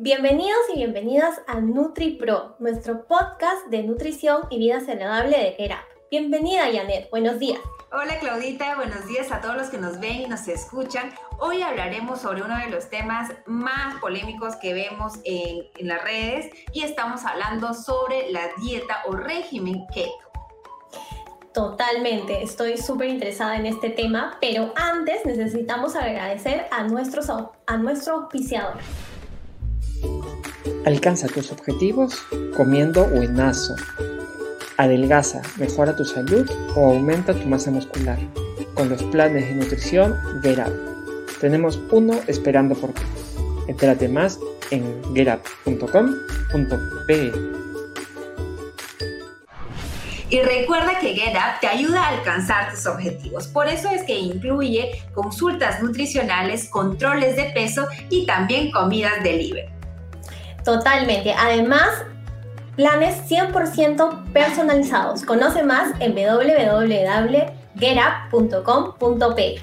Bienvenidos y bienvenidas a NutriPro, nuestro podcast de nutrición y vida saludable de Gerap. Bienvenida, Janet. Buenos días. Hola Claudita, buenos días a todos los que nos ven y nos escuchan. Hoy hablaremos sobre uno de los temas más polémicos que vemos en, en las redes y estamos hablando sobre la dieta o régimen keto. Totalmente, estoy súper interesada en este tema, pero antes necesitamos agradecer a, nuestros, a nuestro auspiciador. Alcanza tus objetivos comiendo buenazo. Adelgaza, mejora tu salud o aumenta tu masa muscular. Con los planes de nutrición Verap. Tenemos uno esperando por ti. Entérate más en gerap.com.pe. Y recuerda que GetUp te ayuda a alcanzar tus objetivos. Por eso es que incluye consultas nutricionales, controles de peso y también comidas delivery. Totalmente. Además, planes 100% personalizados. Conoce más en www.getup.com.pe.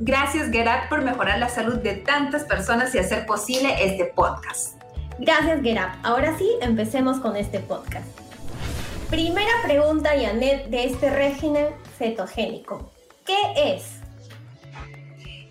Gracias GetUp por mejorar la salud de tantas personas y hacer posible este podcast. Gracias GetUp. Ahora sí, empecemos con este podcast. Primera pregunta, Janet, de este régimen cetogénico. ¿Qué es?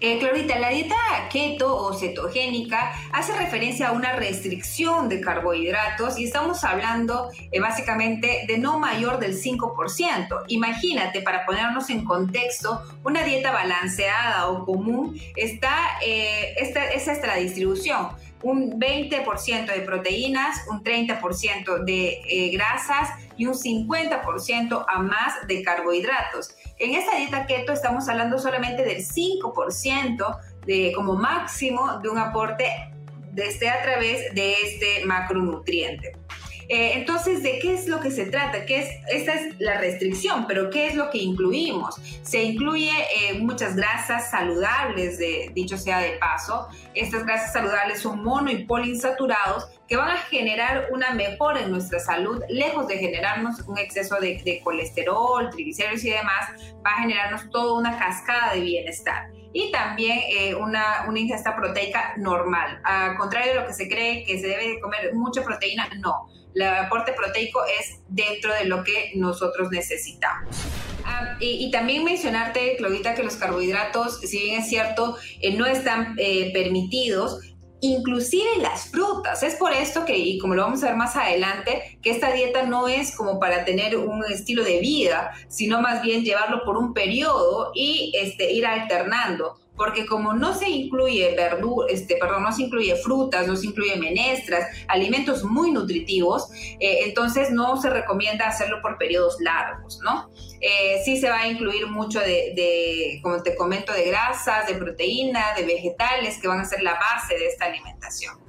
Eh, Clorita, la dieta keto o cetogénica hace referencia a una restricción de carbohidratos y estamos hablando eh, básicamente de no mayor del 5%. Imagínate, para ponernos en contexto, una dieta balanceada o común está, eh, esta, es la distribución un 20% de proteínas, un 30% de eh, grasas y un 50% a más de carbohidratos. En esta dieta keto estamos hablando solamente del 5% de, como máximo de un aporte de este, a través de este macronutriente. Eh, entonces, ¿de qué es lo que se trata? ¿Qué es, esta es la restricción, pero ¿qué es lo que incluimos? Se incluye eh, muchas grasas saludables, de, dicho sea de paso. Estas grasas saludables son mono y poliinsaturados que van a generar una mejora en nuestra salud, lejos de generarnos un exceso de, colesterol, triglicéridos y demás, va a generarnos toda una cascada de bienestar y también eh, una, ingesta proteica normal. Al contrario de lo que se cree que se debe comer mucha proteína, no el aporte proteico es dentro de lo que nosotros necesitamos. Ah, y, también mencionarte, Claudita, que los carbohidratos, si bien es cierto, eh, no están eh, permitidos, inclusive las frutas. Es por esto que, y como lo vamos a ver más adelante, que esta dieta no es como para tener un estilo de vida, sino más bien llevarlo por un periodo y este, ir alternando porque como no se incluye verdura, este, perdón, no se incluye frutas, no se incluye menestras, alimentos muy nutritivos, eh, entonces no se recomienda hacerlo por periodos largos, ¿no? Eh, sí se va a incluir mucho de, de, como te comento, de grasas, de proteína, de vegetales, que van a ser la base de esta alimentación.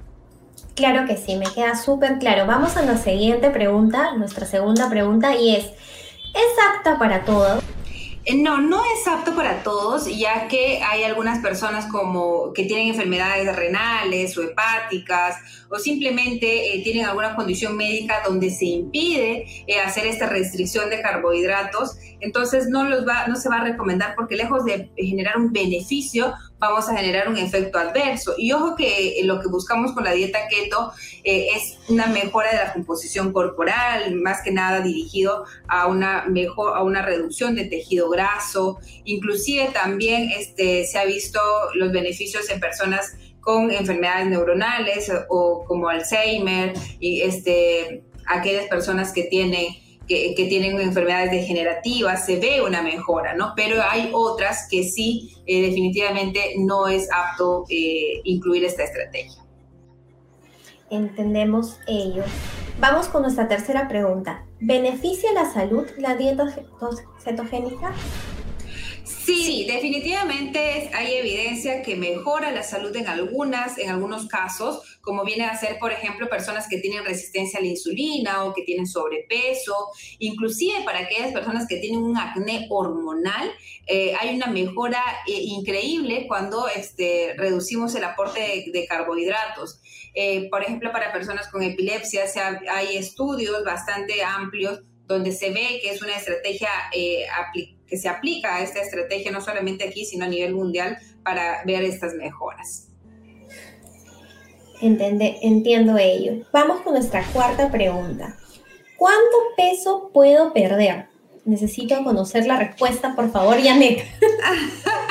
Claro que sí, me queda súper claro. Vamos a la siguiente pregunta, nuestra segunda pregunta, y es, ¿es apta para todos? Eh, no, no es apto para todos, ya que hay algunas personas como que tienen enfermedades renales o hepáticas o simplemente eh, tienen alguna condición médica donde se impide eh, hacer esta restricción de carbohidratos, entonces no los va, no se va a recomendar porque lejos de generar un beneficio, vamos a generar un efecto adverso. Y ojo que lo que buscamos con la dieta keto eh, es una mejora de la composición corporal, más que nada dirigido a una mejor, a una reducción de tejido graso. Inclusive también este, se ha visto los beneficios en personas con enfermedades neuronales o como Alzheimer y este, aquellas personas que tienen que, tienen enfermedades degenerativas, se ve una mejora, ¿no? Pero hay otras que sí, eh, definitivamente no es apto eh, incluir esta estrategia. Entendemos ello. Vamos con nuestra tercera pregunta. ¿Beneficia la salud la dieta cetogénica? Sí, definitivamente hay evidencia que mejora la salud en algunas, en algunos casos, como viene a ser, por ejemplo, personas que tienen resistencia a la insulina o que tienen sobrepeso, inclusive para aquellas personas que tienen un acné hormonal, eh, hay una mejora eh, increíble cuando este, reducimos el aporte de, carbohidratos. Eh, por ejemplo, para personas con epilepsia hay estudios bastante amplios donde se ve que es una estrategia aplicada que se aplica a esta estrategia no solamente aquí, sino a nivel mundial para ver estas mejoras. entiendo ello. Vamos con nuestra cuarta pregunta. ¿Cuánto peso puedo perder? Necesito conocer la respuesta, por favor, Janet.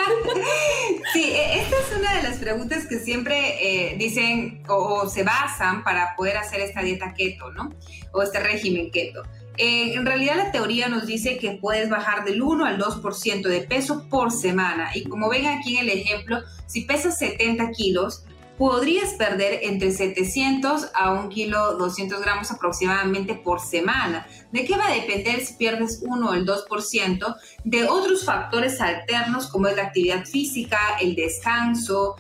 Sí, e, esta es una de las preguntas que siempre eh, dicen o, se basan para poder hacer esta dieta keto, ¿no? O este régimen keto. Eh, en realidad la teoría nos dice que puedes bajar del 1 al 2% de peso por semana. Y como ven aquí en el ejemplo, si pesas 70 kilos, podrías perder entre 700 a 1 kilo 200 gramos aproximadamente por semana. ¿De qué va a depender si pierdes 1 o el 2%? De otros factores alternos como es la actividad física, el descanso,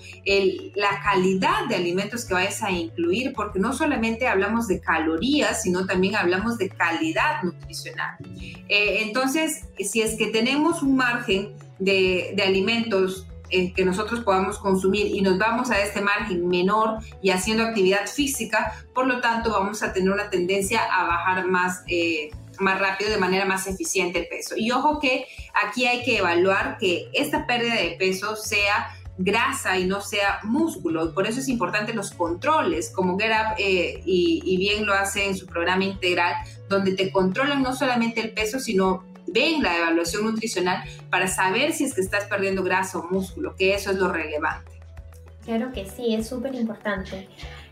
la calidad de alimentos que vayas a incluir, porque no solamente hablamos de calorías, sino también hablamos de calidad nutricional. Eh, entonces, si es que tenemos un margen de, de alimentos eh, que nosotros podamos consumir y nos vamos a este margen menor y haciendo actividad física, por lo tanto vamos a tener una tendencia a bajar más, eh, más rápido, de manera más eficiente el peso. Y ojo que aquí hay que evaluar que esta pérdida de peso sea grasa y no sea músculo. Por eso es importante los controles, como Get eh, y, y, bien lo hace en su programa integral, donde te controlan no solamente el peso, sino ven la evaluación nutricional para saber si es que estás perdiendo grasa o músculo, que eso es lo relevante. Claro que sí, es súper importante.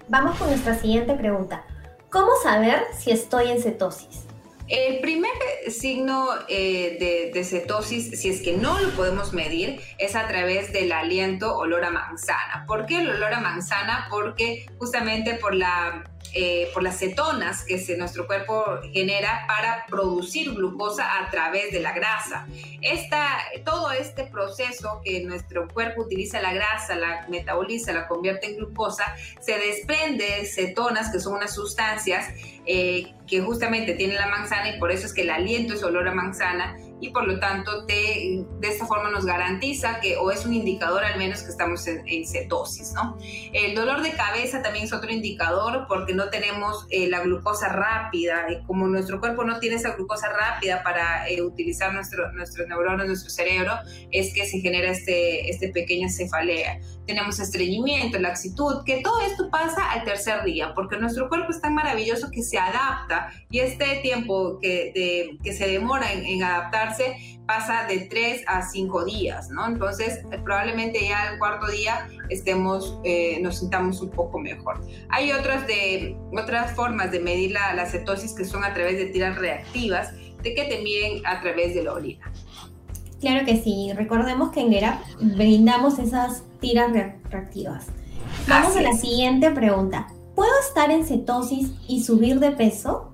Vamos con nuestra siguiente pregunta. ¿Cómo saber si estoy en cetosis? El primer signo eh, de, cetosis, si es que no lo podemos medir, es a través del aliento olor a manzana. ¿Por qué el olor a manzana? Porque justamente por la eh, por las cetonas que nuestro cuerpo genera para producir glucosa a través de la grasa. Esta, todo este proceso que nuestro cuerpo utiliza la grasa, la metaboliza, la convierte en glucosa, se desprende de cetonas, que son unas sustancias eh, que justamente tienen la manzana y por eso es que el aliento es olor a manzana y por lo tanto te, de esta forma nos garantiza que o es un indicador al menos que estamos en, cetosis, ¿no? El dolor de cabeza también es otro indicador porque no tenemos eh, la glucosa rápida y como nuestro cuerpo no tiene esa glucosa rápida para eh, utilizar nuestro, nuestros neuronas, nuestro cerebro, es que se genera este, este pequeña cefalea. Tenemos estreñimiento, laxitud, que todo esto pasa al tercer día porque nuestro cuerpo es tan maravilloso que se adapta y este tiempo que, que se demora en, en adaptar pasa de 3 a 5 días, ¿no? Entonces, probablemente ya el cuarto día estemos, eh, nos sintamos un poco mejor. Hay otras, de, otras formas de medir la, la cetosis que son a través de tiras reactivas, de que te miden a través de la orina. Claro que sí, recordemos que en GERAP brindamos esas tiras reactivas. Vamos a la siguiente pregunta. ¿Puedo estar en cetosis y subir de peso?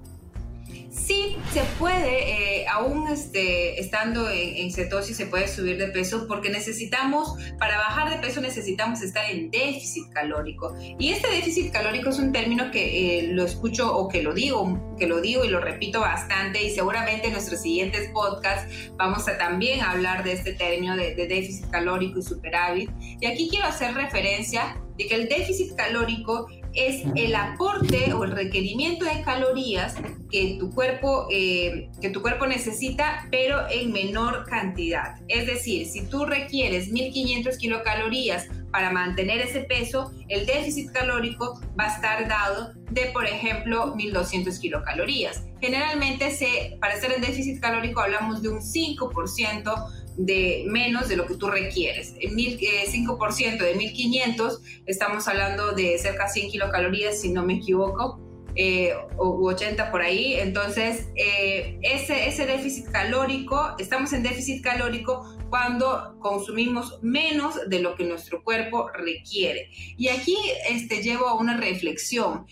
Sí, se puede, eh, aún este, estando en, cetosis se puede subir de peso porque necesitamos, para bajar de peso necesitamos estar en déficit calórico. Y este déficit calórico es un término que eh, lo escucho o que lo digo, que lo digo y lo repito bastante y seguramente en nuestros siguientes podcasts vamos a también hablar de este término de, de déficit calórico y superávit. Y aquí quiero hacer referencia de que el déficit calórico es el aporte o el requerimiento de calorías que tu cuerpo, eh, que tu cuerpo necesita, pero en menor cantidad. Es decir, si tú requieres 1500 kilocalorías para mantener ese peso, el déficit calórico va a estar dado de, por ejemplo, 1200 kilocalorías. Generalmente, se, para estar en déficit calórico hablamos de un 5% de menos de lo que tú requieres. El 5% eh, de 1500, estamos hablando de cerca de 100 kilocalorías, si no me equivoco, eh, o 80 por ahí. Entonces, eh, ese, ese déficit calórico, estamos en déficit calórico cuando consumimos menos de lo que nuestro cuerpo requiere. Y aquí este, llevo a una reflexión.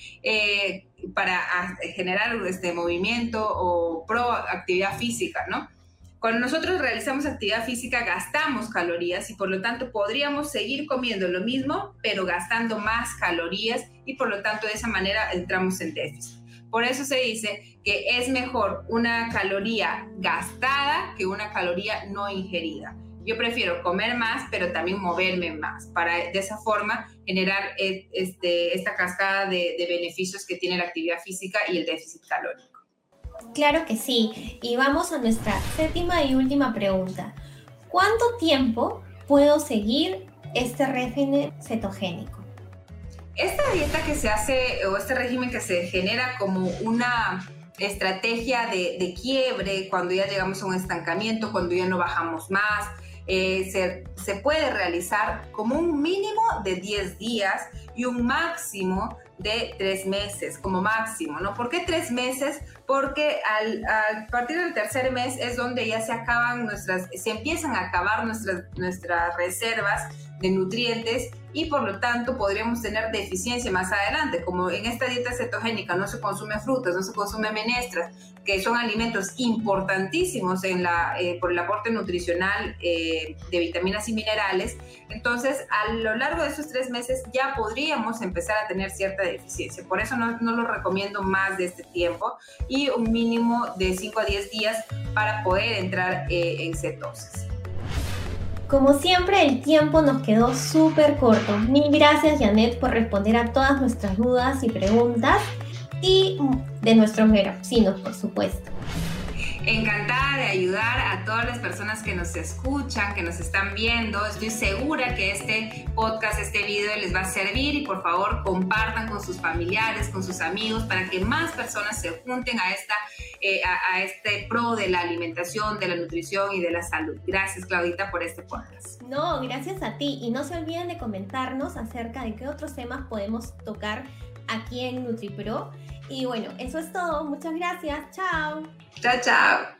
para generar este movimiento o proactividad física, ¿no? Cuando nosotros realizamos actividad física gastamos calorías y por lo tanto podríamos seguir comiendo lo mismo, pero gastando más calorías y por lo tanto de esa manera entramos en déficit. Por eso se dice que es mejor una caloría gastada que una caloría no ingerida. Yo prefiero comer más, pero también moverme más, para de esa forma generar eh, este, esta cascada de, de beneficios que tiene la actividad física y el déficit calórico. Claro que sí. Y vamos a nuestra séptima y última pregunta. ¿Cuánto tiempo puedo seguir este régimen cetogénico? esta dieta que se hace o este régimen que se genera como una estrategia de, quiebre cuando ya llegamos a un estancamiento, cuando ya no bajamos más, eh, se, se, puede realizar como un mínimo de 10 días y un máximo de 3 meses, como máximo, ¿no? ¿Por qué 3 meses? Porque al, a partir del tercer mes es donde ya se acaban nuestras, se empiezan a acabar nuestras, nuestras reservas de nutrientes y por lo tanto podríamos tener deficiencia más adelante, como en esta dieta cetogénica no se consume frutas, no se consume menestras, que son alimentos importantísimos en la, eh, por el aporte nutricional eh, de vitaminas y minerales, entonces a lo largo de esos tres meses ya podríamos empezar a tener cierta deficiencia. Por eso no, no lo recomiendo más de este tiempo y un mínimo de 5 a 10 días para poder entrar eh, en cetosis. Como siempre, el tiempo nos quedó súper corto. Mil gracias, Janet, por responder a todas nuestras dudas y preguntas y de nuestros vecinos, por supuesto. Encantada de ayudar a todas las personas que nos escuchan, que nos están viendo. Estoy segura que este podcast, este video les va a servir y por favor compartan con sus familiares, con sus amigos, para que más personas se junten a, esta, eh, a, este pro de la alimentación, de la nutrición y de la salud. Gracias, Claudita, por este podcast. No, gracias a ti. Y no se olviden de comentarnos acerca de qué otros temas podemos tocar aquí en NutriPro. Y bueno, eso es todo. Muchas gracias. Chao. Chao, chao.